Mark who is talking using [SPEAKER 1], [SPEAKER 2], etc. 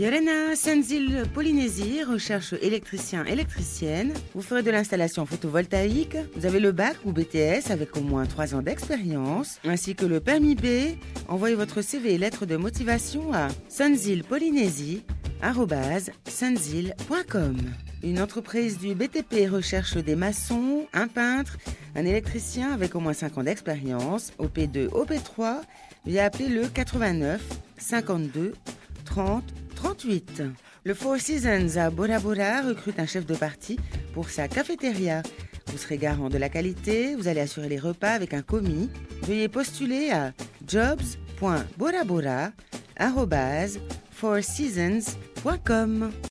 [SPEAKER 1] Yorena Senzil Polynésie recherche électricien électricienne. Vous ferez de l'installation photovoltaïque. Vous avez le bac ou BTS avec au moins 3 ans d'expérience, ainsi que le permis B. Envoyez votre CV et lettre de motivation à sunzilpolynésie.com. Une entreprise du BTP recherche des maçons, un peintre, un électricien avec au moins 5 ans d'expérience, OP2, OP3, via appeler le 89 52 30 38. Le Four Seasons à Bora Bora recrute un chef de partie pour sa cafétéria. Vous serez garant de la qualité, vous allez assurer les repas avec un commis. Veuillez postuler à jobs.borabora.fourseasons.com.